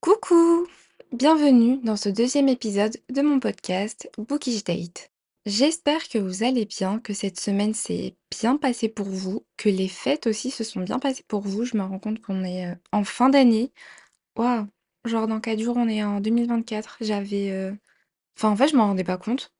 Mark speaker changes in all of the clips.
Speaker 1: Coucou! Bienvenue dans ce deuxième épisode de mon podcast Bookish Date. J'espère que vous allez bien, que cette semaine s'est bien passée pour vous, que les fêtes aussi se sont bien passées pour vous. Je me rends compte qu'on est euh, en fin d'année. Waouh! Genre dans 4 jours, on est en 2024. J'avais... euh, Enfin, en fait, je m'en rendais pas compte.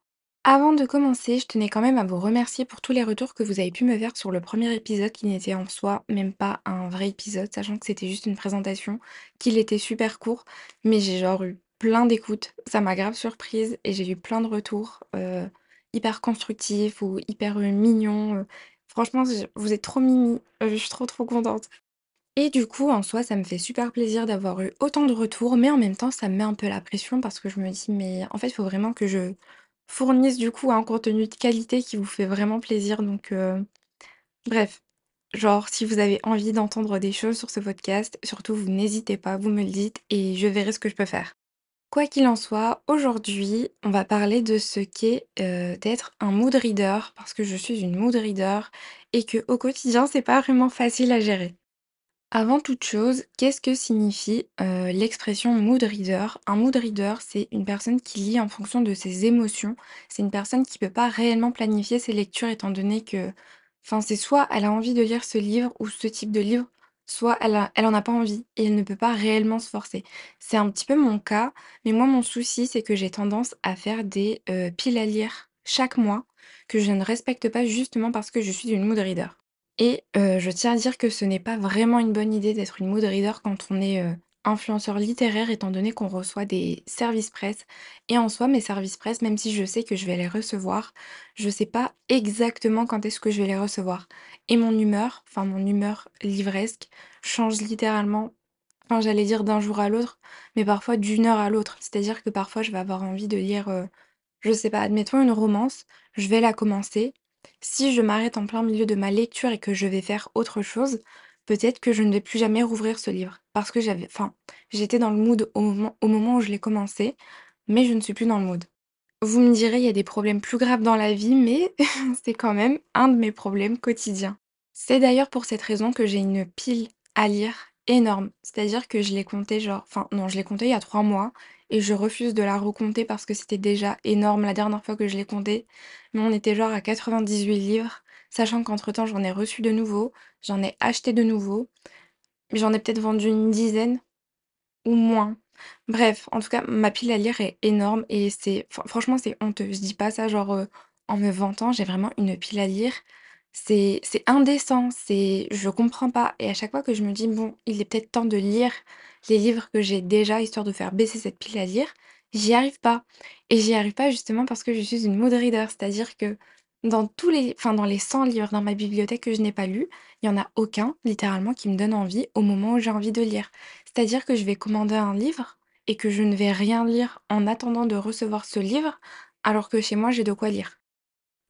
Speaker 1: Avant de commencer, je tenais quand même à vous remercier pour tous les retours que vous avez pu me faire sur le premier épisode qui n'était en soi même pas un vrai épisode, sachant que c'était juste une présentation, qu'il était super court, mais j'ai genre eu plein d'écoutes, ça m'a grave surprise et j'ai eu plein de retours euh, hyper constructifs ou hyper euh, mignons. euh. Franchement, vous êtes trop mimi, je suis trop trop contente. Et du coup, en soi, ça me fait super plaisir d'avoir eu autant de retours, mais en même temps, ça me met un peu la pression parce que je me dis, mais en fait, il faut vraiment que je fournisse du coup un contenu de qualité qui vous fait vraiment plaisir. Donc, euh, bref, genre, si vous avez envie d'entendre des choses sur ce podcast, surtout, vous n'hésitez pas, vous me le dites et je verrai ce que je peux faire. Quoi qu'il en soit, aujourd'hui, on va parler de ce qu'est euh, d'être un mood reader, parce que je suis une mood reader et que au quotidien, c'est pas vraiment facile à gérer. Avant toute chose, qu'est-ce que signifie, heu, l'expression mood reader? Un mood reader, c'est une personne qui lit en fonction de ses émotions. C'est une personne qui peut pas réellement planifier ses lectures étant donné que enfin, c'est soit elle a envie de lire ce livre ou ce type de livre, soit elle a elle en a pas envie et elle ne peut pas réellement se forcer. C'est un petit peu mon cas, mais moi, mon souci, c'est que j'ai tendance à faire des, heu, piles à lire chaque mois que je ne respecte pas justement parce que je suis une mood reader. Et heu, je tiens à dire que ce n'est pas vraiment une bonne idée d'être une mood reader quand on est, heu, influenceur littéraire étant donné qu'on reçoit des services presse et en soi mes services presse, même si je sais que je vais les recevoir, je sais pas exactement quand est-ce que je vais les recevoir et mon humeur, enfin mon humeur livresque change littéralement, enfin j'allais dire d'un jour à l'autre, mais parfois d'une heure à l'autre. C'est-à-dire que parfois je vais avoir envie de lire, heu, je sais pas, admettons une romance, je vais la commencer si je m'arrête en plein milieu de ma lecture et que je vais faire autre chose, peut-être que je ne vais plus jamais rouvrir ce livre. Parce que j'avais, enfin, j'étais dans le mood au moment, au moment où je l'ai commencé, mais je ne suis plus dans le mood. Vous me direz, il y a des problèmes plus graves dans la vie, mais c'est quand même un de mes problèmes quotidiens. C'est d'ailleurs pour cette raison que j'ai une pile à lire énorme. C'est-à-dire que je l'ai compté genre, enfin non, je l'ai compté il y a trois mois et je refuse de la recompter parce que c'était déjà énorme la dernière fois que je l'ai compté. Mais on était genre à 98 livres, sachant qu'entre-temps j'en ai reçu de nouveaux, j'en ai acheté de nouveaux, j'en ai peut-être vendu une dizaine ou moins. Bref, en tout cas, ma pile à lire est énorme et c'est fran franchement, c'est honteux. Je dis pas ça genre, heu, en me vantant, j'ai vraiment une pile à lire. C'est indécent, c'est je comprends pas et à chaque fois que je me dis: «Bon, il est peut-être temps de lire les livres que j'ai déjà, histoire de faire baisser cette pile à lire», j'y arrive pas et j'y arrive pas justement parce que je suis une mood reader. C'est-à-dire que dans tous les enfin, dans les 100 livres dans ma bibliothèque que je n'ai pas lus, il y en a aucun, littéralement, qui me donne envie au moment où j'ai envie de lire. C'est-à-dire que je vais commander un livre et que je ne vais rien lire en attendant de recevoir ce livre, alors que chez moi, j'ai de quoi lire.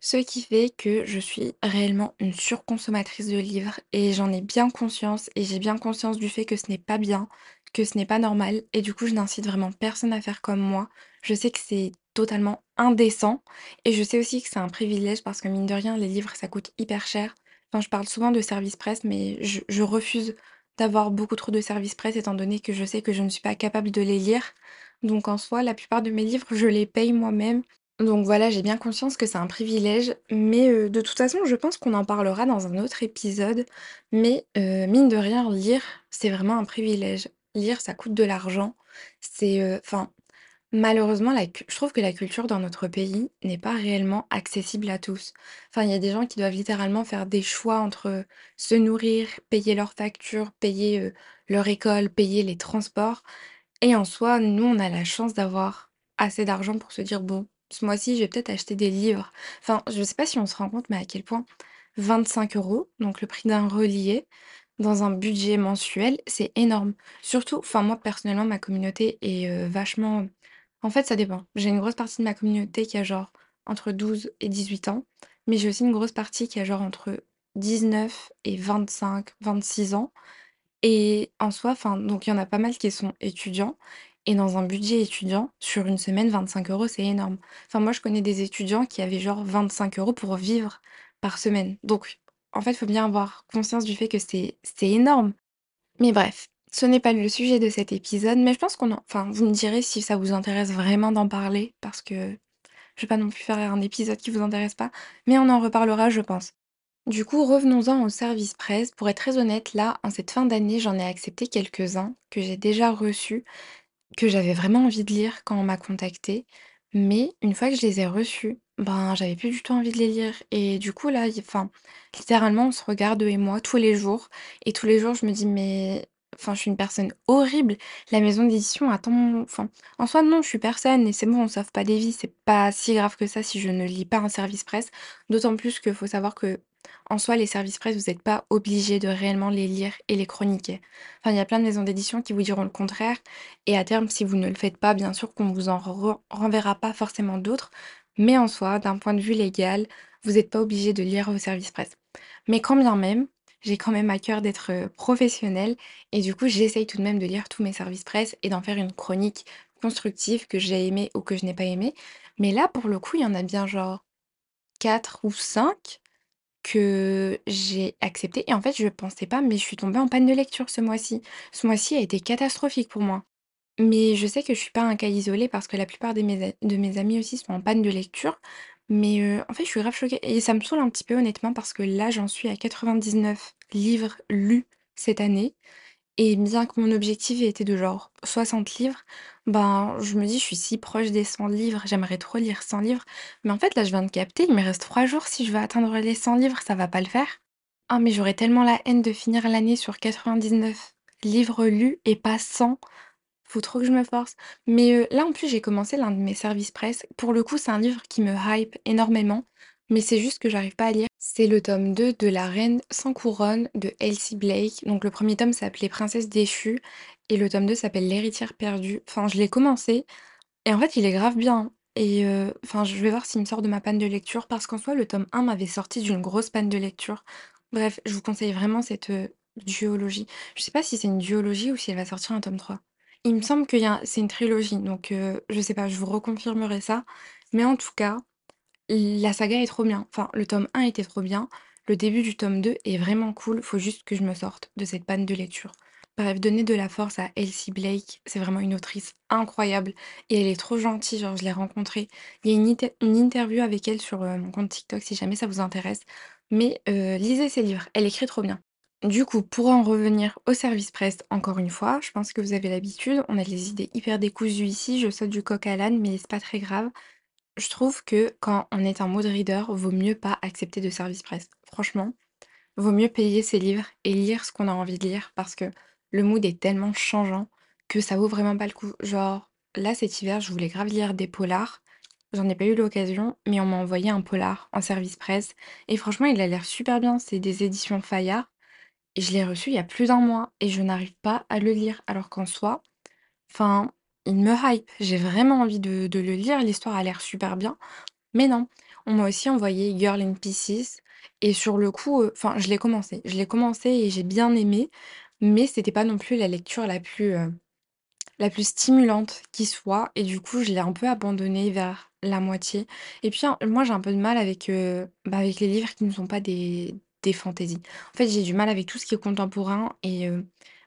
Speaker 1: Ce qui fait que je suis réellement une surconsommatrice de livres et j'en ai bien conscience et j'ai bien conscience du fait que ce n'est pas bien, que ce n'est pas normal et du coup, je n'incite vraiment personne à faire comme moi. Je sais que c'est totalement indécent et je sais aussi que c'est un privilège parce que mine de rien, les livres, ça coûte hyper cher. Je parle souvent de service presse, mais je, je refuse d'avoir beaucoup trop de services presse étant donné que je sais que je ne suis pas capable de les lire. Donc en soi, la plupart de mes livres, je les paye moi-même donc voilà, j'ai bien conscience que c'est un privilège, mais heu, de toute façon, je pense qu'on en parlera dans un autre épisode. Mais heu, mine de rien, lire, c'est vraiment un privilège. Lire, ça coûte de l'argent. C'est, enfin, malheureusement, je trouve que la culture dans notre pays n'est pas réellement accessible à tous. Enfin, il y a des gens qui doivent littéralement faire des choix entre, se nourrir, payer leurs factures, payer, leur école, payer les transports et en soi, nous, on a la chance d'avoir assez d'argent pour se dire: «Bon, ce mois-ci, je vais peut-être acheter des livres». Enfin, je sais pas si on se rend compte, mais à quel point 25 euros, donc le prix d'un relié, dans un budget mensuel, c'est énorme. Surtout enfin moi, personnellement, ma communauté est, heu, vachement en fait, ça dépend. J'ai une grosse partie de ma communauté qui a genre entre 12 et 18 ans, mais j'ai aussi une grosse partie qui a genre entre 19 et 25-26 ans et en soi, enfin, donc il y en a pas mal qui sont étudiants et dans un budget étudiant, sur une semaine, 25 euros, c'est énorme. Enfin, moi, je connais des étudiants qui avaient genre 25 euros pour vivre par semaine. Donc, en fait, il faut bien avoir conscience du fait que c'est énorme. Mais bref. Ce n'est pas le sujet de cet épisode, mais je pense qu'on en enfin, vous me direz si ça vous intéresse vraiment d'en parler parce que je vais pas non plus faire un épisode qui vous intéresse pas, mais on en reparlera, je pense. Du coup, revenons-en au service presse. Pour être très honnête, là, en cette fin d'année, j'en ai accepté quelques-uns que j'ai déjà reçus Que j'avais vraiment envie de lire quand on m'a contactée, mais une fois que je les ai reçus, ben, j'avais plus du tout envie de les lire. Et du coup là, enfin, littéralement, on se regarde, et moi, tous les jours. Et tous les jours, je me dis: «Mais enfin, je suis une personne horrible, la maison d'édition attend mon» enfin, en soi, non, je suis personne et c'est bon, on sauve pas des vies, c'est pas si grave que ça si je ne lis pas un service presse. D'autant plus qu'il faut savoir que en soi, les services presse, vous êtes pas obligé de réellement les lire et les chroniquer. Enfin, il y a plein de maisons d'édition qui vous diront le contraire et à terme, si vous ne le faites pas, bien sûr qu'on vous en re renverra pas forcément d'autres, mais en soi, d'un point de vue légal, vous n'êtes pas obligé de lire vos services presse. Mais quand bien même, j'ai quand même à cœur d'être, heu, professionnelle et du coup, j'essaye tout de même de lire tous mes services presse et d'en faire une chronique constructive que j'ai aimée ou que je n'ai pas aimée. Mais là, pour le coup, il y en a bien genre 4 ou 5 que j'ai accepté et en fait, je pensais pas, mais je suis tombée en panne de lecture ce mois-ci. Ce mois-ci a été catastrophique pour moi. Mais je sais que je suis pas un cas isolé parce que la plupart de mes amis aussi sont en panne de lecture. Mais, heu, en fait, je suis grave choquée et ça me saoule un petit peu honnêtement parce que là, j'en suis à 99 livres lus cette année et bien que mon objectif était de genre 60 livres, ben, je me dis: «Je suis si proche des 100 livres, j'aimerais trop lire 100 livres». Mais en fait, là, je viens de capter, il me reste 3 jours si je veux atteindre les 100 livres, ça va pas le faire. Ah mais j'aurais tellement la haine de finir l'année sur 99 livres lus et pas 100. Faut trop que je me force. Mais, heu, là, en plus, j'ai commencé l'un de mes services presse. Pour le coup, c'est un livre qui me hype énormément, mais c'est juste que j'arrive pas à lire. C'est le tome 2 de La Reine sans couronne de Elsie Blake. Donc le premier tome s'appelait Princesse déchue et le tome 2 s'appelle L'héritière perdue. Enfin, je l'ai commencé et en fait, il est grave bien et heu, enfin, je vais voir s'il me sort de ma panne de lecture parce qu'en soi, le tome 1 m'avait sorti d'une grosse panne de lecture. Bref, je vous conseille vraiment cette, heu, duologie. Je sais pas si c'est une duologie ou si elle va sortir un tome 3. Il me semble a c'est une trilogie, donc heu, je sais pas, je vous reconfirmerai ça. Mais en tout cas, la saga est trop bien. Enfin, le tome 1 était trop bien. Le début du tome 2 est vraiment cool. Faut juste que je me sorte de cette panne de lecture. Bref, donner de la force à Elsie Blake, c'est vraiment une autrice incroyable et elle est trop gentille, genre je l'ai rencontrée. Il y a une, interview avec elle sur euh, mon compte TikTok si jamais ça vous intéresse. Mais euh, lisez ses livres, elle écrit trop bien. Du coup, pour en revenir au service presse, encore une fois, je pense que vous avez l'habitude, on a des idées hyper décousues ici, je saute du coq à l'âne, mais c'est pas très grave. Je trouve que quand on est en mode reader, vaut mieux pas accepter de service presse. Franchement, vaut mieux payer ses livres et lire ce qu'on a envie de lire parce que le mood est tellement changeant que ça vaut vraiment pas le coup. Genre, là cet hiver, je voulais grave lire des polars. J'en ai pas eu l'occasion, mais on m'a envoyé un polar en service presse. Et franchement, il a l'air super bien. C'est des éditions Fayard. Et je l'ai reçu il y a plus d'un mois et je n'arrive pas à le lire. Alors qu'en soi, enfin, il me hype. J'ai vraiment envie de, le lire. L'histoire a l'air super bien. Mais non, on m'a aussi envoyé Girl in Pieces et sur le coup, heu, enfin je l'ai commencé. Je l'ai commencé et j'ai bien aimé, mais c'était pas non plus la lecture la plus, heu, la plus stimulante qui soit et du coup, je l'ai un peu abandonné vers la moitié et puis, hein, moi, j'ai un peu de mal avec, heu, bah, avec les livres qui ne sont pas des des fantaisies. En fait, j'ai du mal avec tout ce qui est contemporain et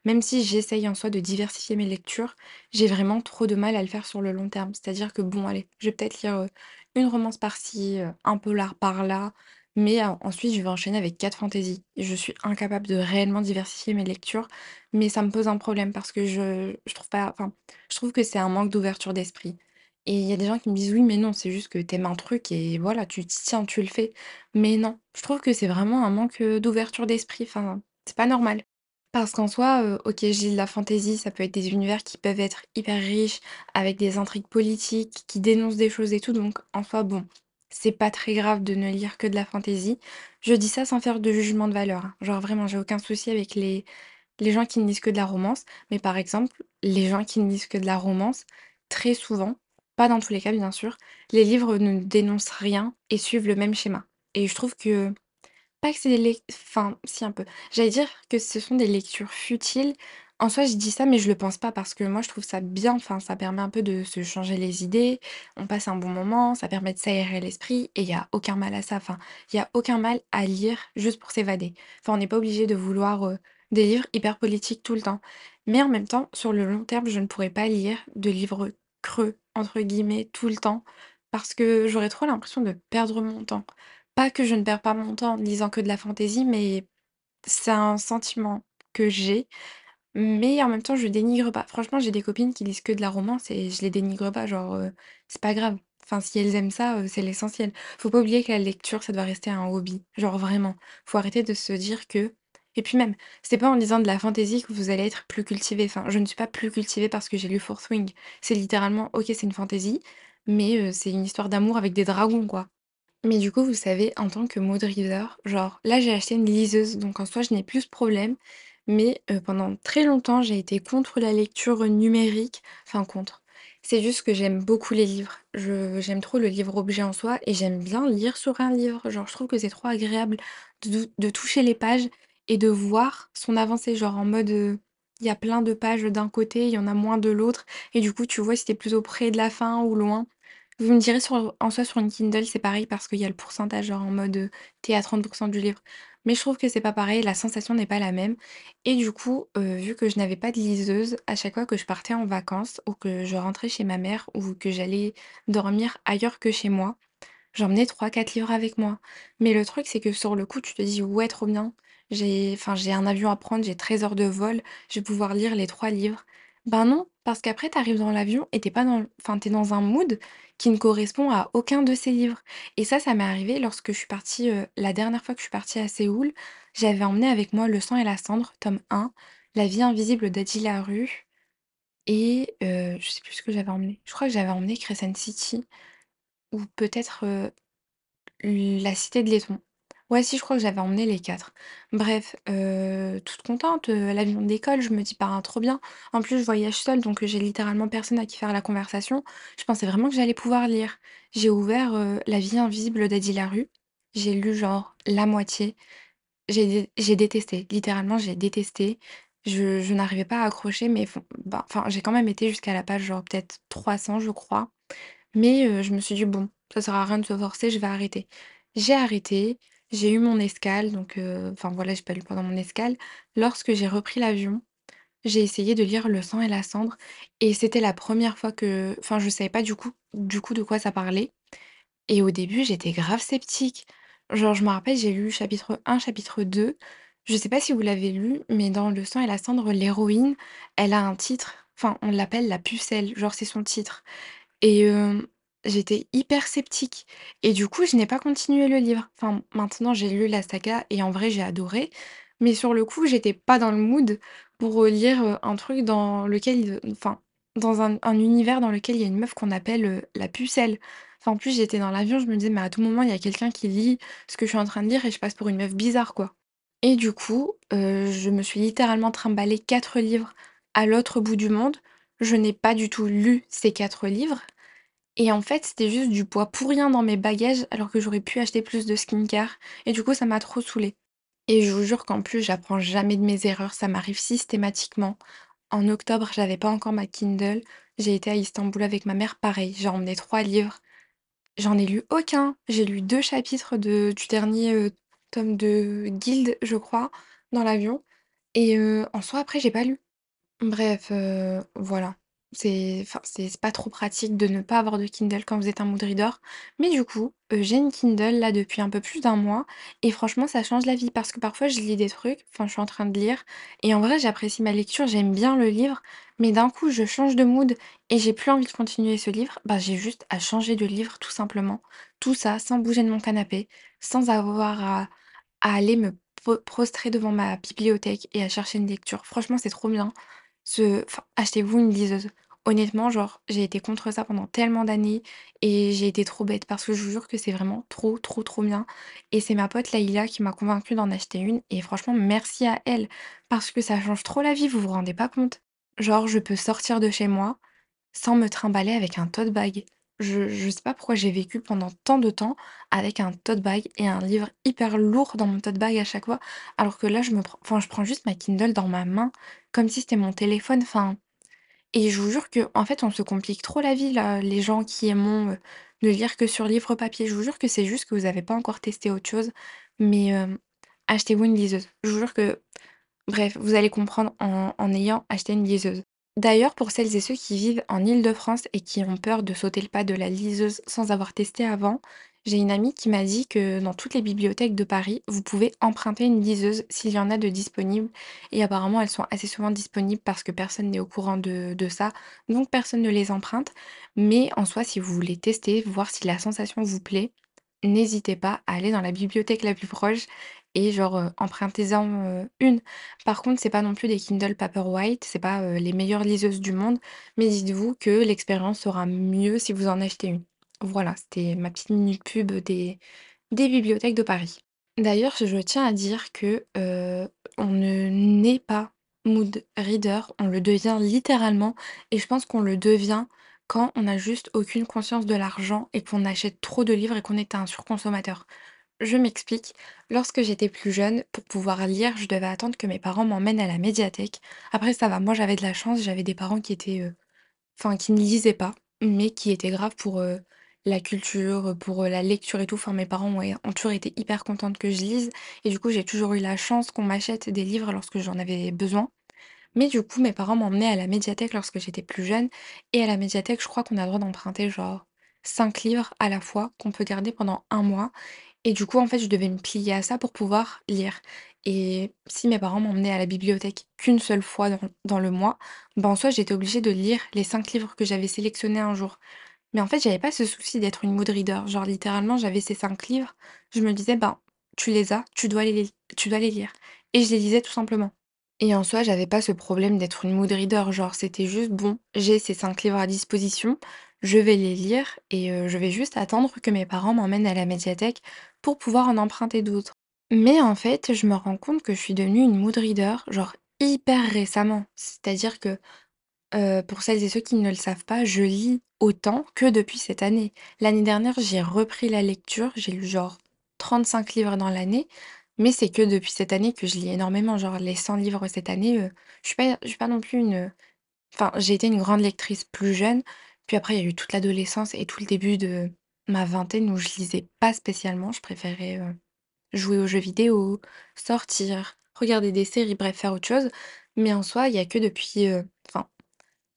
Speaker 1: même si j'essaye en soi de diversifier mes lectures, j'ai vraiment trop de mal à le faire sur le long terme. C'est-à-dire que bon, allez, je vais peut-être lire, heu, une romance par-ci, heu, un polar par-là, mais heu, ensuite je vais enchaîner avec 4 fantaisies je suis incapable de réellement diversifier mes lectures mais ça me pose un problème parce que je je trouve pas enfin, je trouve que c'est un manque d'ouverture d'esprit et il y a des gens qui me disent: «Oui, mais non, c'est juste que t'aimes un truc et voilà, tu t'y tiens, tu le fais». Mais non, je trouve que c'est vraiment un manque, heu, d'ouverture d'esprit, enfin, c'est pas normal. Parce qu'en soi, heu, OK, je de la fantaisie, ça peut être des univers qui peuvent être hyper riches, avec des intrigues politiques, qui dénoncent des choses et tout, donc en soi, bon, c'est pas très grave de ne lire que de la fantaisie. Je dis ça sans faire de jugement de valeur, hein. Genre vraiment, j'ai aucun souci avec les les gens qui ne lisent que de la romance, mais par exemple, les gens qui ne lisent que de la romance, très souvent, pas dans tous les cas bien sûr, les livres ne dénoncent rien et suivent le même schéma. Et je trouve que, pas que c'est des lec enfin si un peu. J'allais dire que ce sont des lectures futiles. En soi, je dis ça, mais je le pense pas parce que moi je trouve ça bien, enfin ça permet un peu de se changer les idées, on passe un bon moment, ça permet de s'aérer l'esprit et il y a aucun mal à ça. Enfin, il y a aucun mal à lire juste pour s'évader. Enfin, on n'est pas obligé de vouloir, des livres hyper politiques tout le temps. Mais en même temps, sur le long terme, je ne pourrais pas lire de livres «creux» entre guillemets tout le temps parce que j'aurais trop l'impression de perdre mon temps. Pas que je ne perds pas mon temps en lisant que de la fantaisie, mais c'est un sentiment que j'ai mais en même temps, je dénigre pas. Franchement, j'ai des copines qui lisent que de la romance et je les dénigre pas, genre, heu, c'est pas grave. Enfin, si elles aiment ça, heu, c'est l'essentiel. Faut pas oublier que la lecture, ça doit rester un hobby, genre vraiment. Faut arrêter de se dire que et puis même, c'est pas en lisant de la fantaisie que vous allez être plus cultivé. Enfin, je ne suis pas plus cultivée parce que j'ai lu Fourth Wing. C'est littéralement, OK, c'est une fantaisie, mais heu, c'est une histoire d'amour avec des dragons, quoi. Mais du coup, vous savez, en tant que mood reader, genre là, j'ai acheté une liseuse, donc en soi, je n'ai plus ce problème. Mais heu, pendant très longtemps, j'ai été contre la lecture, numérique, enfin contre. C'est juste que j'aime beaucoup les livres. Je j'aime trop le livre-objet en soi et j'aime bien lire sur un livre. Genre, je trouve que c'est trop agréable de toucher les pages et de voir son avancée. Genre en mode, il y a plein de pages d'un côté, il y en a moins de l'autre et du coup, tu vois si tu plutôt près de la fin ou loin. Vous me direz en soi sur une Kindle, c'est pareil parce qu'il y a le pourcentage en mode, es à 30% du livre. Mais je trouve que c'est pas pareil, la sensation n'est pas la même et du coup, heu, vu que je n'avais pas de liseuse, à chaque fois que je partais en vacances ou que je rentrais chez ma mère ou que j'allais dormir ailleurs que chez moi, J'emmenais trois quatre livres avec moi. Mais le truc, c'est que sur le coup, tu te dis: «Ouais, trop bien, j'ai j'ai un avion à prendre, j'ai 13 heures de vol, je vais pouvoir lire les 3 livres». Ben non, parce qu'après tu arrives dans l'avion et tu pas dans enfin, tu dans un mood qui ne correspond à aucun de ces livres. Et ça, ça m'est arrivé lorsque je suis partie, la dernière fois que je suis partie à Séoul, j'avais emmené avec moi Le sang et la cendre, tome un, La vie invisible d'Adji Larue et je sais plus ce que j'avais emmené. Je crois que j'avais emmené Crescent City ou peut-être, la Cité de laiton. Ouais, si, je crois que j'avais emmené les 4. Bref, heu, toute contente, heu, l'avion décolle, je me dis: «Ben, trop bien». En plus, je voyage seule, donc heu, j'ai littéralement personne à qui faire la conversation. Je pensais vraiment que j'allais pouvoir lire. J'ai ouvert, La vie invisible d'Addy Larue. J'ai lu genre la moitié. J'ai dé j'ai détesté, littéralement, j'ai détesté. Je n'arrivais pas à accrocher, mais bah, enfin, j'ai quand même été jusqu'à la page genre peut-être 300, je crois. Mais je me suis dit: «Bon, ça sert à rien de se forcer, je vais arrêter». J'ai arrêté, j'ai eu mon escale donc heu, enfin voilà, j'ai pas lu pendant mon escale. Lorsque j'ai repris l'avion, j'ai essayé de lire Le sang et la cendre et c'était la première fois que enfin je savais pas du coup du coup de quoi ça parlait et au début j'étais grave sceptique. Genre je me rappelle, j'ai lu chapitre un, chapitre 2. Je sais pas si vous l'avez lu, mais dans Le sang et la cendre, l'héroïne, elle a un titre, enfin on l'appelle la pucelle, genre c'est son titre. Et hem, j'étais hyper sceptique et du coup, je n'ai pas continué le livre. Enfin, maintenant, j'ai lu la saga et en vrai, j'ai adoré, mais sur le coup, j'étais pas dans le mood pour, heu, lire, heu, un truc dans lequel, enfin, dans un un univers dans lequel il y a une meuf qu'on appelle, heu, la pucelle. Enfin, en plus, j'étais dans l'avion, je me disais: «Mais à tout moment, il y a quelqu'un qui lit ce que je suis en train de lire et je passe pour une meuf bizarre, quoi». Et du coup, je me suis littéralement trimballé 4 livres à l'autre bout du monde. Je n'ai pas du tout lu ces 4 livres et en fait, c'était juste du poids pour rien dans mes bagages, alors que j'aurais pu acheter plus de skincare et du coup, ça m'a trop saoulée. Et je vous jure qu'en plus, j'apprends jamais de mes erreurs, ça m'arrive systématiquement. En octobre, j'avais pas encore ma Kindle, j'ai été à Istanbul avec ma mère, pareil, j'ai emmené 3 livres, j'en ai lu aucun. J'ai lu 2 chapitres de du dernier, heu, tome de Guild, je crois, dans l'avion et heu, en soi, après, j'ai pas lu. Bref, heu, voilà. C'est pas trop pratique de ne pas avoir de Kindle quand vous êtes un mood reader. Mais du coup, heu, j'ai une Kindle là depuis un peu plus d'un mois et franchement ça change la vie parce que parfois je lis des trucs, enfin je suis en train de lire et en vrai j'apprécie ma lecture, j'aime bien le livre, mais d'un coup je change de mood et j'ai plus envie de continuer ce livre, bah, j'ai juste à changer de livre tout simplement. Tout ça sans bouger de mon canapé, sans avoir à aller me prostrer devant ma bibliothèque et à chercher une lecture. Franchement, c'est trop bien. Achetez-vous une liseuse. Honnêtement, genre, j'ai été contre ça pendant tellement d'années et j'ai été trop bête parce que je vous jure que c'est vraiment trop, trop, trop bien. Et c'est ma pote Laïla qui m'a convaincue d'en acheter une et franchement, merci à elle parce que ça change trop la vie, vous vous rendez pas compte. Genre, je peux sortir de chez moi sans me trimballer avec un tote bag. Je je sais pas pourquoi j'ai vécu pendant tant de temps avec un tote bag et un livre hyper lourd dans mon tote bag à chaque fois, alors que là, je me prends je prends juste ma Kindle dans ma main comme si c'était mon téléphone, et je vous jure que en fait, on se complique trop la vie là, les gens qui aiment, heu, ne lire que sur livre papier. Je vous jure que c'est juste que vous avez pas encore testé autre chose, mais hem, achetez-vous une liseuse. Je vous jure que Bref, vous allez comprendre en en ayant acheté une liseuse. D'ailleurs, pour celles et ceux qui vivent en Île-de-France et qui ont peur de sauter le pas de la liseuse sans avoir testé avant, j'ai une amie qui m'a dit que dans toutes les bibliothèques de Paris, vous pouvez emprunter une liseuse s'il y en a de disponibles. Et apparemment, elles sont assez souvent disponibles parce que personne n'est au courant de, de ça, donc personne ne les emprunte. Mais en soi, si vous voulez tester, voir si la sensation vous plaît, n'hésitez pas à aller dans la bibliothèque la plus proche et genre, empruntez-en, une. Par contre, c'est pas non plus des Kindle Paperwhite, c'est pas, les meilleures liseuses du monde, mais dites-vous que l'expérience sera mieux si vous en achetez une. Voilà, c'était ma petite minute pub des bibliothèques de Paris. D'ailleurs, je tiens à dire que, on ne naît pas mood reader, on le devient littéralement et je pense qu'on le devient quand on n'a juste aucune conscience de l'argent et qu'on achète trop de livres et qu'on est un surconsommateur. Je m'explique. Lorsque j'étais plus jeune, pour pouvoir lire, je devais attendre que mes parents m'emmènent à la médiathèque. Après, ça va, moi j'avais de la chance, j'avais des parents qui étaient, euh, enfin, qui ne lisaient pas, mais qui étaient graves pour euh, la culture, pour euh, la lecture et tout. Enfin, mes parents ont, toujours été hyper contentes que je lise. Et du coup, j'ai toujours eu la chance qu'on m'achète des livres lorsque j'en avais besoin. Mais du coup, mes parents m'emmenaient à la médiathèque lorsque j'étais plus jeune. Et à la médiathèque, je crois qu'on a le droit d'emprunter genre 5 livres à la fois qu'on peut garder pendant un mois. Et du coup, en fait, je devais me plier à ça pour pouvoir lire. Et si mes parents m'emmenaient à la bibliothèque qu'une seule fois dans, le mois, ben en soi, j'étais obligée de lire les 5 livres que j'avais sélectionnés un jour. Mais en fait, j'avais pas ce souci d'être une mood reader. Genre, littéralement, j'avais ces 5 livres. Je me disais, ben, tu les as, tu dois les, tu dois les lire. Et je les lisais tout simplement. Et en soi, j'avais pas ce problème d'être une mood reader, genre c'était juste: «Bon, j'ai ces 5 livres à disposition, je vais les lire et heu, je vais juste attendre que mes parents m'emmènent à la médiathèque pour pouvoir en emprunter d'autres». Mais en fait, je me rends compte que je suis devenue une mood reader, genre hyper récemment. C'est-à-dire que Heu, pour celles et ceux qui ne le savent pas, je lis autant que depuis cette année. L'année dernière, j'ai repris la lecture, j'ai lu genre 35 livres dans l'année, mais c'est que depuis cette année que je lis énormément. Genre les 100 livres cette année, heu, je suis pas suis pas non plus une, enfin, j'ai été une grande lectrice plus jeune, puis après il y a eu toute l'adolescence et tout le début de ma vingtaine où je lisais pas spécialement. Je préférais, heu, jouer aux jeux vidéo, sortir, regarder des séries, bref, faire autre chose. Mais en soi, il y a que depuis, enfin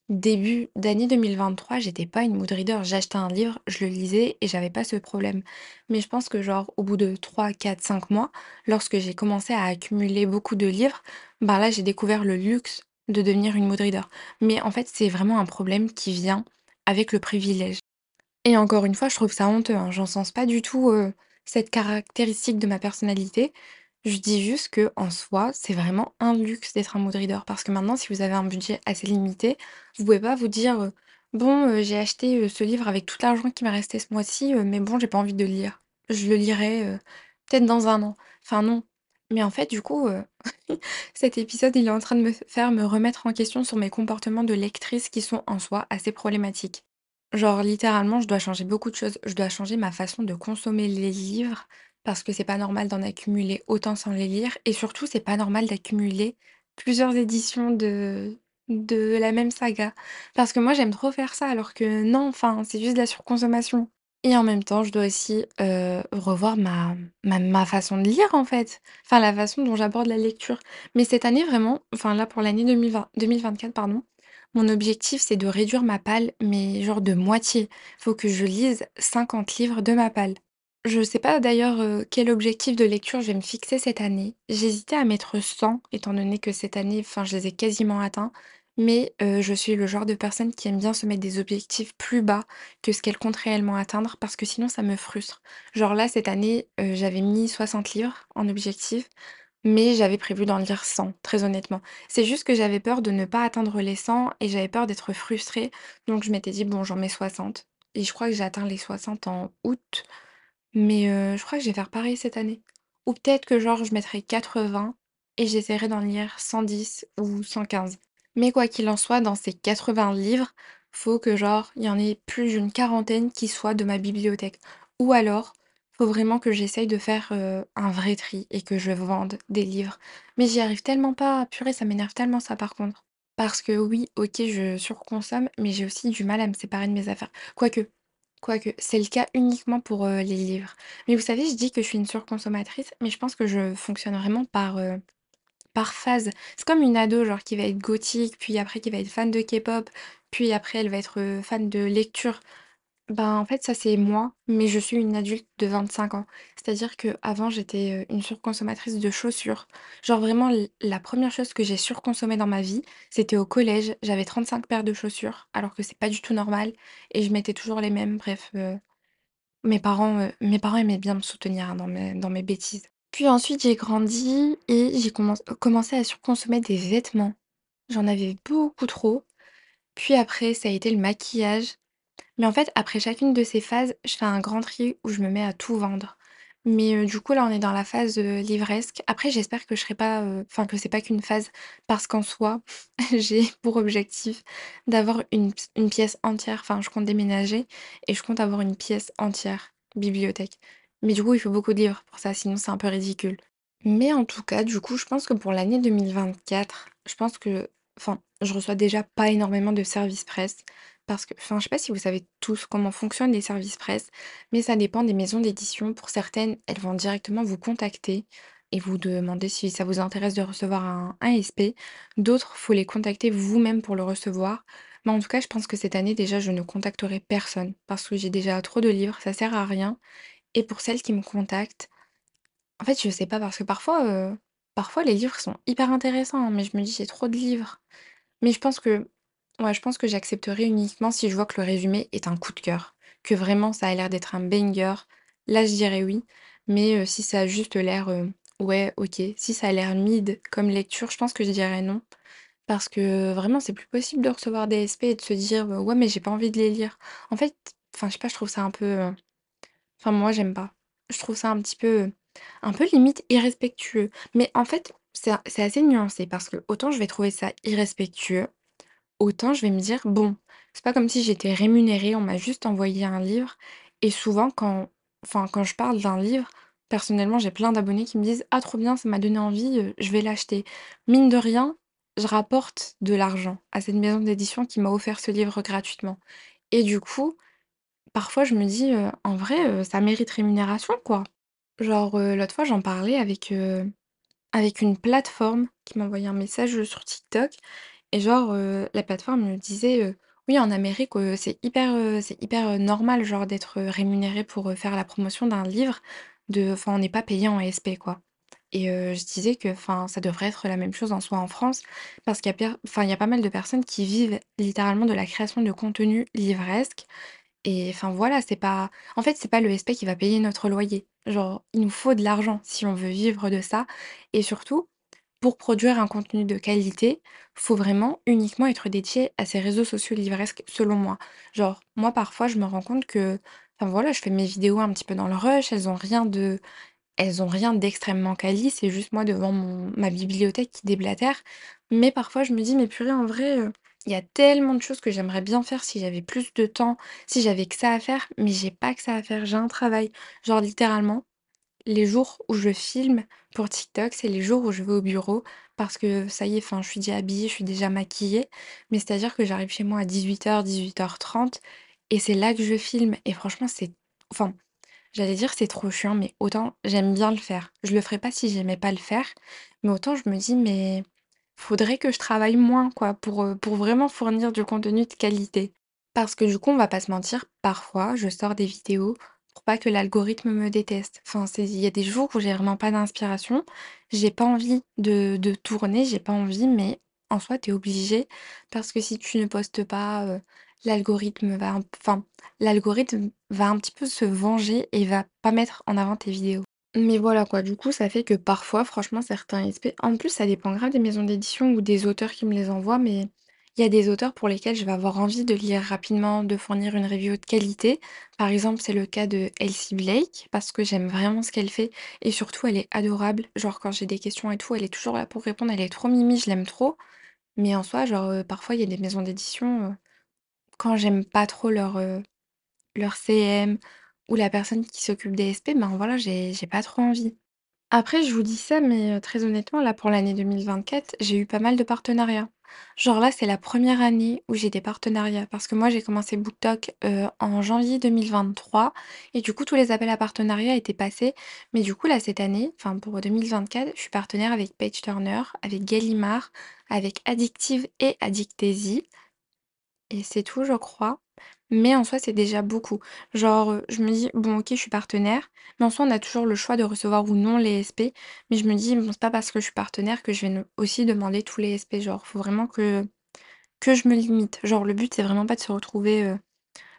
Speaker 1: Début d'année 2023, j'étais pas une mood reader. J'achetais un livre, je le lisais et j'avais pas ce problème. Mais je pense que genre au bout de 3, 4, 5 mois, lorsque j'ai commencé à accumuler beaucoup de livres, bah là j'ai découvert le luxe de devenir une mood reader. Mais en fait, c'est vraiment un problème qui vient avec le privilège. Et encore une fois, je trouve ça honteux, hein. J'encense pas du tout, heu, cette caractéristique de ma personnalité. Je dis juste que en soi, c'est vraiment un luxe d'être un mood reader parce que maintenant, si vous avez un budget assez limité, vous pouvez pas vous dire, heu: «Bon, heu, j'ai acheté, ce livre avec tout l'argent qui m'est resté ce mois-ci, mais bon, j'ai pas envie de le lire. Je le lirai, peut-être dans un an». Enfin non. Mais en fait, du coup, heu, cet épisode, il est en train de me faire me remettre en question sur mes comportements de lectrice qui sont en soi assez problématiques. Genre littéralement, je dois changer beaucoup de choses. Je dois changer ma façon de consommer les livres parce que c'est pas normal d'en accumuler autant sans les lire et surtout, c'est pas normal d'accumuler plusieurs éditions de de la même saga. Parce que moi, j'aime trop faire ça alors que non, enfin, c'est juste de la surconsommation. Et en même temps, je dois aussi, heu, revoir ma façon de lire, en fait. Enfin, la façon dont j'aborde la lecture. Mais cette année, vraiment, enfin là, pour l'année 2020 2024, pardon, mon objectif, c'est de réduire ma palle, mais genre de moitié. Faut que je lise 50 livres de ma palle. Je sais pas d'ailleurs, heu, quel objectif de lecture je vais me fixer cette année. J'hésitais à mettre 100 étant donné que cette année, enfin, je les ai quasiment atteints. Mais, je suis le genre de personne qui aime bien se mettre des objectifs plus bas que ce qu'elle compte réellement atteindre parce que sinon ça me frustre. Genre là, cette année, j'avais mis 60 livres en objectif, mais j'avais prévu d'en lire 100, très honnêtement. C'est juste que j'avais peur de ne pas atteindre les 100 et j'avais peur d'être frustrée, donc je m'étais dit: «Bon, j'en mets 60» et je crois que j'ai atteint les 60 en août. Mais je crois que je vais faire pareil cette année. Ou peut-être que genre je mettrai 80 et j'essaierai d'en lire 110 ou 115. Mais quoi qu'il en soit, dans ces 80 livres, faut que genre il y en ait plus d'une quarantaine qui soient de ma bibliothèque. Ou alors, faut vraiment que j'essaye de faire, heu, un vrai tri et que je vende des livres. Mais j'y arrive tellement pas, purée, ça m'énerve tellement ça par contre. Parce que oui, OK, je surconsomme, mais j'ai aussi du mal à me séparer de mes affaires. Quoique Quoique, c'est le cas uniquement pour, heu, les livres. Mais vous savez, je dis que je suis une surconsommatrice, mais je pense que je fonctionne vraiment par, heu, par phase. C'est comme une ado, genre, qui va être gothique, puis après qui va être fan de K-pop, puis après elle va être, heu, fan de lecture. Ben, en fait, ça, c'est moi, mais je suis une adulte de 25 ans. C'est-à-dire qu'avant, j'étais, heu, une surconsommatrice de chaussures. Genre vraiment la première chose que j'ai surconsommée dans ma vie, c'était au collège. J'avais 35 paires de chaussures, alors que c'est pas du tout normal et je mettais toujours les mêmes. Bref, heu, mes parents, mes parents aimaient bien me soutenir, hein, dans mes dans mes bêtises. Puis ensuite, j'ai grandi et j'ai commenc commencé à surconsommer des vêtements. J'en avais beaucoup trop. Puis après, ça a été le maquillage. Mais en fait, après chacune de ces phases, je fais un grand tri où je me mets à tout vendre. Mais heu, du coup, là, on est dans la phase, heu, livresque. Après, j'espère que je serai pas, enfin, que c'est pas qu'une phase parce qu'en soi, j'ai pour objectif d'avoir une une pièce entière, enfin, je compte déménager et je compte avoir une pièce entière bibliothèque. Mais du coup, il faut beaucoup de livres pour ça, sinon c'est un peu ridicule. Mais en tout cas, du coup, je pense que pour l'année 2024, je pense que enfin, je reçois déjà pas énormément de services presse parce que enfin, je sais pas si vous savez tous comment fonctionnent les services presse, mais ça dépend des maisons d'édition. Pour certaines, elles vont directement vous contacter et vous demander si ça vous intéresse de recevoir un, un SP. D'autres, faut les contacter vous-même pour le recevoir. Mais en tout cas, je pense que cette année, déjà, je ne contacterai personne parce que j'ai déjà trop de livres, ça sert à rien. Et pour celles qui me contactent, en fait, je sais pas parce que parfois, heu, parfois les livres sont hyper intéressants, hein, mais je me dis: «J'ai trop de livres». Mais je pense que ouais, je pense que j'accepterai uniquement si je vois que le résumé est un coup de cœur, que vraiment ça a l'air d'être un banger. Là, je dirais oui, mais heu, si ça a juste l'air, heu, ouais, OK. Si ça a l'air mid comme lecture, je pense que je dirais non. Parce que vraiment, c'est plus possible de recevoir des SP et de se dire: «Ouais, mais j'ai pas envie de les lire». En fait, enfin, je sais pas, je trouve ça un peu, Enfin, moi, j'aime pas. Je trouve ça un petit peu, un peu limite irrespectueux. Mais en fait, c'est assez nuancé parce que autant je vais trouver ça irrespectueux, autant je vais me dire: «Bon, c'est pas comme si j'étais rémunérée, on m'a juste envoyé un livre» et souvent quand enfin, quand je parle d'un livre, personnellement, j'ai plein d'abonnés qui me disent: «Ah trop bien, ça m'a donné envie, heu, je vais l'acheter». Mine de rien, je rapporte de l'argent à cette maison d'édition qui m'a offert ce livre gratuitement et du coup, Parfois, je me dis, «En vrai, ça mérite rémunération, quoi». Genre, l'autre fois, j'en parlais avec, avec une plateforme qui m'a envoyé un message, sur TikTok et genre, la plateforme me disait, «Oui, en Amérique, c'est hyper, c'est normal, genre, d'être, rémunéré pour, faire la promotion d'un livre, de enfin, on n'est pas payé en SP, quoi» et je disais que, enfin, ça devrait être la même chose en soi en France parce qu'il y y a pas mal de personnes qui vivent littéralement de la création de contenu livresque et enfin voilà, c'est pas en fait, c'est pas le SP qui va payer notre loyer. Genre, il nous faut de l'argent si on veut vivre de ça et surtout, pour produire un contenu de qualité, faut vraiment uniquement être dédié à ces réseaux sociaux livresques, selon moi. Genre, moi, parfois, je me rends compte que enfin voilà, je fais mes vidéos un petit peu dans le rush, elles ont rien de elles ont rien d'extrêmement quali, c'est juste moi devant mon ma bibliothèque qui déblatère. Mais parfois je me dis: «Mais purée, en vrai, heu, il y a tellement de choses que j'aimerais bien faire si j'avais plus de temps, si j'avais que ça à faire», mais j'ai pas que ça à faire, j'ai un travail. Genre littéralement, les jours où je filme pour TikTok, c'est les jours où je vais au bureau parce que ça y est, enfin, je suis déjà habillée, je suis déjà maquillée. Mais c'est-à-dire que j'arrive chez moi à 18:00-18:30 et c'est là que je filme et franchement, c'est enfin J'allais dire c'est trop chiant, mais autant j'aime bien le faire. Je le ferais pas si j'aimais pas le faire, mais autant je me dis: «Mais faudrait que je travaille moins quoi pour, heu, pour vraiment fournir du contenu de qualité». Parce que du coup, on va pas se mentir, parfois je sors des vidéos pour pas que l'algorithme me déteste. Enfin, il y a des jours où j'ai vraiment pas d'inspiration, j'ai pas envie de de tourner, j'ai pas envie, mais en soi, tu es obligé parce que si tu ne postes pas, heu, l'algorithme va un l'algorithme va un petit peu se venger et va pas mettre en avant tes vidéos. Mais voilà quoi, du coup, ça fait que parfois, franchement, certains SP en plus, ça dépend grave des maisons d'édition ou des auteurs qui me les envoient, mais il y a des auteurs pour lesquels je vais avoir envie de lire rapidement, de fournir une review de qualité. Par exemple, c'est le cas de Elsie Blake, parce que j'aime vraiment ce qu'elle fait et surtout, elle est adorable. Genre, quand j'ai des questions et tout, elle est toujours là pour répondre, elle est trop mimi, je l'aime trop. Mais en soi, genre, heu, parfois, il y a des maisons d'édition, heu, quand j'aime pas trop leur, leur CM ou la personne qui s'occupe des SP, ben voilà, j'ai pas trop envie. Après, je vous dis ça, mais heu, très honnêtement, là, pour l'année 2024, j'ai eu pas mal de partenariats. Genre là, c'est la première année où j'ai des partenariats parce que moi, j'ai commencé BookTok, heu, en janvier 2023 et du coup, tous les appels à partenariat étaient passés. Mais du coup, là, cette année, enfin pour 2024, je suis partenaire avec Page Turner, avec Gallimard, avec Addictive et Addictesy et c'est tout, je crois. Mais en soi, c'est déjà beaucoup. Genre, heu, je me dis: «Bon, OK, je suis partenaire», mais en soi, on a toujours le choix de recevoir ou non les SP. Mais je me dis: «Bon, c'est pas parce que je suis partenaire que je vais aussi demander tous les SP». Genre, faut vraiment que je me limite. Genre, le but, c'est vraiment pas de se retrouver, heu,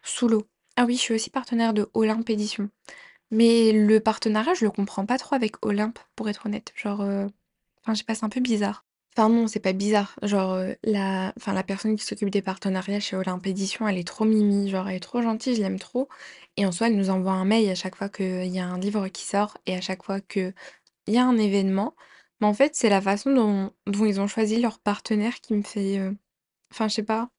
Speaker 1: sous l'eau. Ah oui, je suis aussi partenaire de Olympe Édition. Mais le partenariat, je le comprends pas trop avec Olympe, pour être honnête. Genre, heu, enfin, je sais pas, c'est un peu bizarre. Enfin non, c'est pas bizarre. Genre, heu, la enfin la personne qui s'occupe des partenariats chez Olympe Édition, elle est trop mimi, genre elle est trop gentille, je l'aime trop et en soi, elle nous envoie un mail à chaque fois qu'il y a un livre qui sort et à chaque fois qu'il y a un événement. Mais en fait, c'est la façon dont ils ont choisi leur partenaire qui me fait, heu, enfin je sais pas,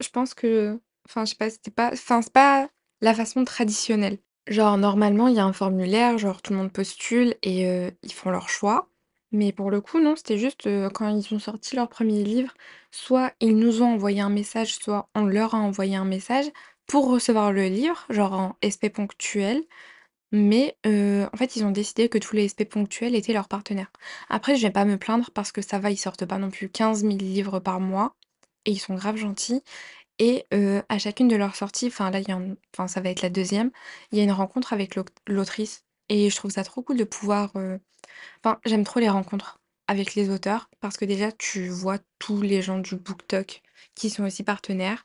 Speaker 1: je pense que enfin je sais pas, c'était pas enfin c'est pas la façon traditionnelle. Genre normalement, il y a un formulaire, genre tout le monde postule et heu, ils font leur choix. Mais pour le coup, non, c'était juste, quand ils ont sorti leur premier livre, soit ils nous ont envoyé un message, soit on leur a envoyé un message pour recevoir le livre, genre en SP ponctuel. Mais en fait, ils ont décidé que tous les SP ponctuels étaient leurs partenaires. Après, je vais pas me plaindre parce que ça va, ils sortent pas non plus quinze mille livres par mois et ils sont grave gentils. Et à chacune de leurs sorties, enfin là, ça va être la deuxième. il y a une rencontre avec l'autrice et je trouve ça trop cool de pouvoir, heu enfin j'aime trop les rencontres avec les auteurs parce que déjà tu vois tous les gens du BookTok qui sont aussi partenaires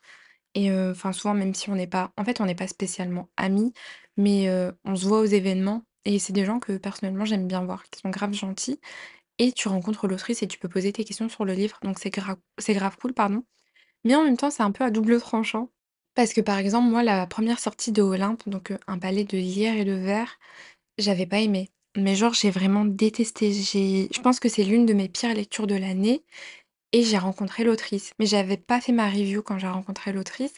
Speaker 1: et heu, enfin souvent même si on n'est pas en fait on n'est pas spécialement amis, mais heu, on se voit aux événements et c'est des gens que personnellement j'aime bien voir, qui sont grave gentils et tu rencontres l'autrice et tu peux poser tes questions sur le livre donc c'est gra c'est grave cool, pardon. Mais en même temps, c'est un peu à double tranchant. Parce que, par exemple, moi, la première sortie de Olympe, donc Un palais de lierre et de verre, j'avais pas aimé. Mais genre, j'ai vraiment détesté. J'ai je pense que c'est l'une de mes pires lectures de l'année et j'ai rencontré l'autrice. Mais j'avais pas fait ma review quand j'ai rencontré l'autrice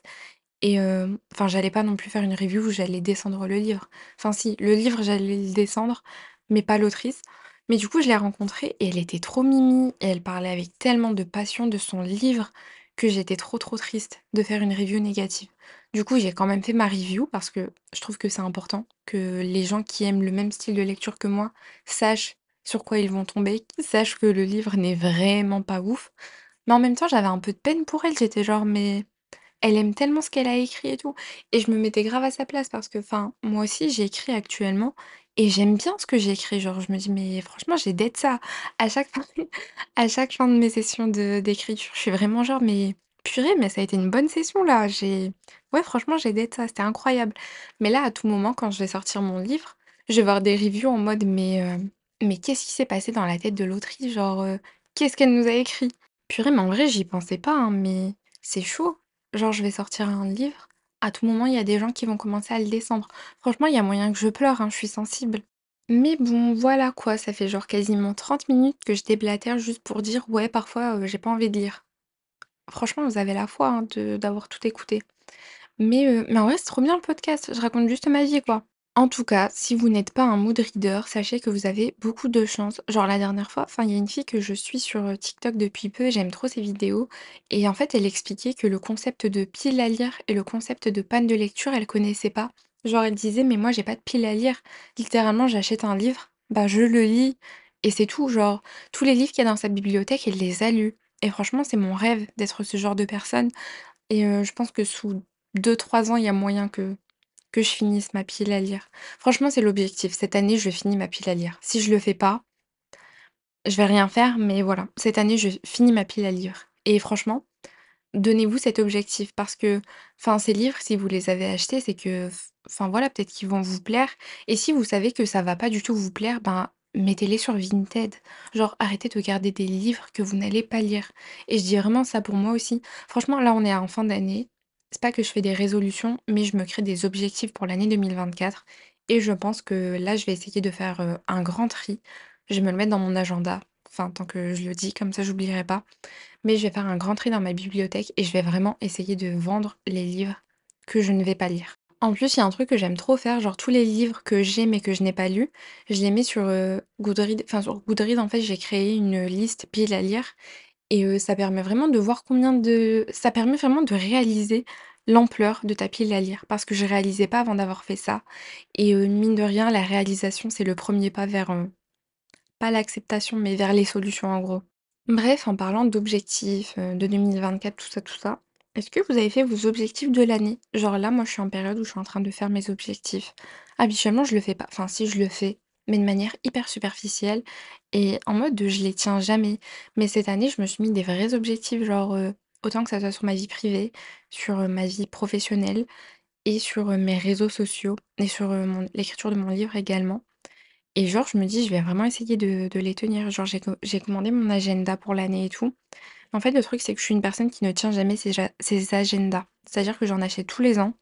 Speaker 1: et hem, enfin, j'allais pas non plus faire une review où j'allais descendre le livre. Enfin si, le livre, j'allais le descendre, mais pas l'autrice. Mais du coup, je l'ai rencontrée et elle était trop mimi et elle parlait avec tellement de passion de son livre que j'étais trop, trop triste de faire une review négative. Du coup, j'ai quand même fait ma review parce que je trouve que c'est important que les gens qui aiment le même style de lecture que moi sachent sur quoi ils vont tomber, sachent que le livre n'est vraiment pas ouf. Mais en même temps, j'avais un peu de peine pour elle. J'étais genre: «Mais elle aime tellement ce qu'elle a écrit et tout et je me mettais grave à sa place parce que, enfin, moi aussi j'écris actuellement et j'aime bien ce que j'écris. Genre, je me dis: «Mais franchement, j'ai d'être ça». À chaque fin de mes sessions d'écriture, je suis vraiment genre: «Mais purée, mais ça a été une bonne session là». J'ai franchement, j'ai ça, c'était incroyable. Mais là, à tout moment, quand je vais sortir mon livre, je vais voir des reviews en mode: «Mais, heu, mais qu'est-ce qui s'est passé dans la tête de l'autrice? Genre, heu, qu'est-ce qu'elle nous a écrit?» Purée, mais en vrai, j'y pensais pas, hein, mais c'est chaud. Genre, je vais sortir un livre, à tout moment, il y a des gens qui vont commencer à le descendre. Franchement, il y a moyen que je pleure, hein, je suis sensible. Mais bon, voilà quoi, ça fait genre quasiment 30 minutes que je déblatère juste pour dire: «Ouais, parfois, heu, j'ai pas envie de lire». Franchement, vous avez la foi, hein, d'avoir tout écouté. Mais heu, mais en vrai, c'est trop bien le podcast, je raconte juste ma vie, quoi. En tout cas, si vous n'êtes pas un mood reader, sachez que vous avez beaucoup de chance. Genre la dernière fois, enfin, il y a une fille que je suis sur euh, TikTok depuis peu, j'aime trop ses vidéos. Et en fait, elle expliquait que le concept de pile à lire et le concept de panne de lecture, elle connaissait pas. Genre, elle disait, mais moi, j'ai pas de pile à lire. Littéralement, j'achète un livre, bah, je le lis. Et c'est tout. Genre, tous les livres qu'il y a dans sa bibliothèque, elle les a lus. Et franchement, c'est mon rêve d'être ce genre de personne. Et euh, je pense que sous deux trois ans, il y a moyen que que je finisse ma pile à lire. Franchement, c'est l'objectif. Cette année, je finis ma pile à lire. Si je le fais pas, je vais rien faire, mais voilà, cette année, je finis ma pile à lire. Et franchement, donnez-vous cet objectif parce que, ces livres, si vous les avez achetés, c'est que, enfin voilà, peut-être qu'ils vont vous plaire. Et si vous savez que ça va pas du tout vous plaire, ben mettez-les sur Vinted. Genre, arrêtez de garder des livres que vous n'allez pas lire. Et je dis vraiment ça pour moi aussi. Franchement, là, on est en fin d'année. C'est pas que je fais des résolutions, mais je me crée des objectifs pour l'année 2024. Et je pense que là, je vais essayer de faire euh, un grand tri. Je vais me le mettre dans mon agenda. Enfin, tant que je le dis, comme ça, j'oublierai pas. Mais je vais faire un grand tri dans ma bibliothèque et je vais vraiment essayer de vendre les livres que je ne vais pas lire. En plus, il y a un truc que j'aime trop faire, genre tous les livres que j'ai mais que je n'ai pas lus, je les mets sur euh, Goodreads. Enfin, sur Goodreads, en fait, j'ai créé une liste pile à lire et ça permet vraiment de voir combien de ça permet vraiment de réaliser l'ampleur de ta pile à lire parce que je réalisais pas avant d'avoir fait ça et mine de rien, la réalisation, c'est le premier pas vers, pas l'acceptation, mais vers les solutions, en gros. Bref, en parlant d'objectifs, de 2024, tout ça, tout ça, est-ce que vous avez fait vos objectifs de l'année? Genre là, moi, je suis en période où je suis en train de faire mes objectifs. Habituellement, je le fais pas. Enfin, si, je le fais, mais de manière hyper superficielle et en mode de je les tiens jamais. Mais cette année, je me suis mis des vrais objectifs, genre, autant que ça soit sur ma vie privée, sur, ma vie professionnelle et sur, mes réseaux sociaux et sur, l'écriture de mon livre également. Et genre, je me dis: «Je vais vraiment essayer de les tenir». Genre, j'ai co j'ai commandé mon agenda pour l'année et tout. En fait, le truc, c'est que je suis une personne qui ne tient jamais ses ses agendas. C'est-à-dire que j'en achète tous les ans,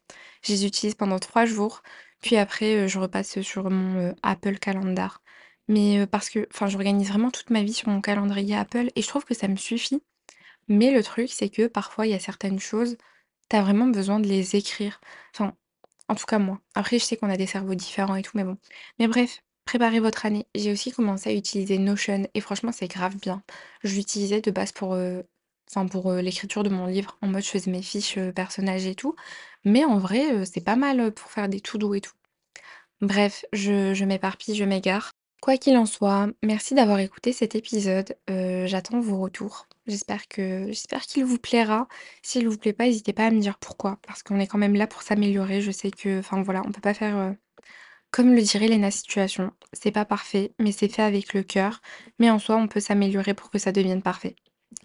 Speaker 1: je les utilise pendant 3 jours, puis après, heu, je repasse, sur mon, heu, Apple Calendar. Mais, heu, parce que enfin, j'organise vraiment toute ma vie sur mon calendrier Apple et je trouve que ça me suffit. Mais le truc, c'est que parfois, il y a certaines choses, tu as vraiment besoin de les écrire. Enfin, en tout cas moi. Après, je sais qu'on a des cerveaux différents et tout, mais bon. Mais bref, préparez votre année. J'ai aussi commencé à utiliser Notion et franchement, c'est grave bien. Je l'utilisais de base pour, enfin pour, heu, l'écriture de mon livre, en mode je faisais mes fiches, heu, personnages et tout. Mais en vrai, heu, c'est pas mal, pour faire des to do et tout. Bref, je m'éparpille, je m'égare. Quoi qu'il en soit, merci d'avoir écouté cet épisode. J'attends vos retours. J'espère que j'espère qu'il vous plaira. S'il vous plaît pas, n'hésitez pas à me dire pourquoi, parce qu'on est quand même là pour s'améliorer. Je sais que enfin voilà, on peut pas faire, comme le dirait Léna Situation, c'est pas parfait, mais c'est fait avec le cœur. Mais en soi, on peut s'améliorer pour que ça devienne parfait.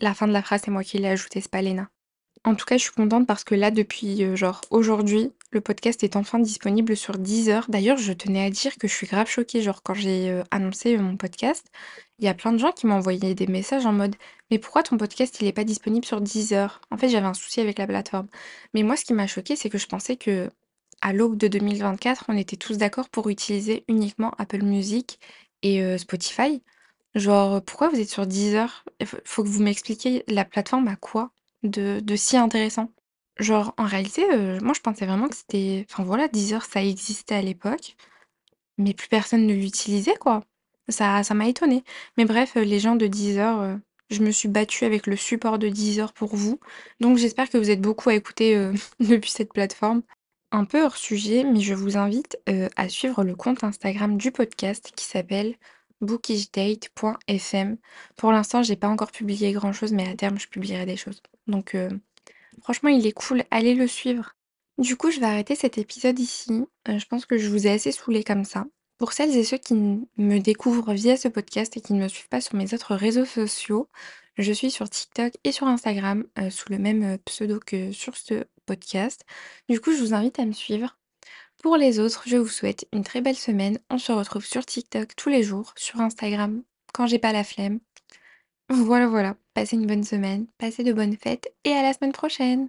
Speaker 1: La fin de la phrase, c'est moi qui l'ai ajoutée, c'est pas Léna. En tout cas, je suis contente parce que là, depuis, heu, genre aujourd'hui, le podcast est enfin disponible sur Deezer. D'ailleurs, je tenais à dire que je suis grave choquée, genre quand j'ai, heu, annoncé, heu, mon podcast, il y a plein de gens qui m'ont envoyé des messages en mode: «Mais pourquoi ton podcast, il est pas disponible sur Deezer?» en fait, j'avais un souci avec la plateforme. Mais moi, ce qui m'a choquée, c'est que je pensais que à l'aube de 2024, on était tous d'accord pour utiliser uniquement Apple Music et Spotify. Genre, pourquoi vous êtes sur Deezer? Il faut que vous m'expliquiez la plateforme a quoi de si intéressant? Genre, en réalité, heu, moi je pensais vraiment que c'était enfin voilà, Deezer ça existait à l'époque, mais plus personne ne l'utilisait quoi. Ça m'a étonnée. Mais bref, heu, les gens de Deezer, je me suis battue avec le support de Deezer pour vous, donc j'espère que vous êtes beaucoup à écouter, depuis cette plateforme. Un peu hors sujet, mais je vous invite, à suivre le compte Instagram du podcast qui s'appelle bookishdate.fm. Pour l'instant, j'ai pas encore publié grand chose, mais à terme, je publierai des choses. Donc, heu, franchement, il est cool, allez le suivre. Du coup, je vais arrêter cet épisode ici. Heu, je pense que je vous ai assez saoulé comme ça. Pour celles et ceux qui me découvrent via ce podcast et qui ne me suivent pas sur mes autres réseaux sociaux, je suis sur TikTok et sur Instagram, heu, sous le même, pseudo que sur ce podcast. Du coup, je vous invite à me suivre. Pour les autres, je vous souhaite une très belle semaine. On se retrouve sur TikTok tous les jours, sur Instagram quand j'ai pas la flemme. Voilà, voilà. Passez une bonne semaine, passez de bonnes fêtes et à la semaine prochaine!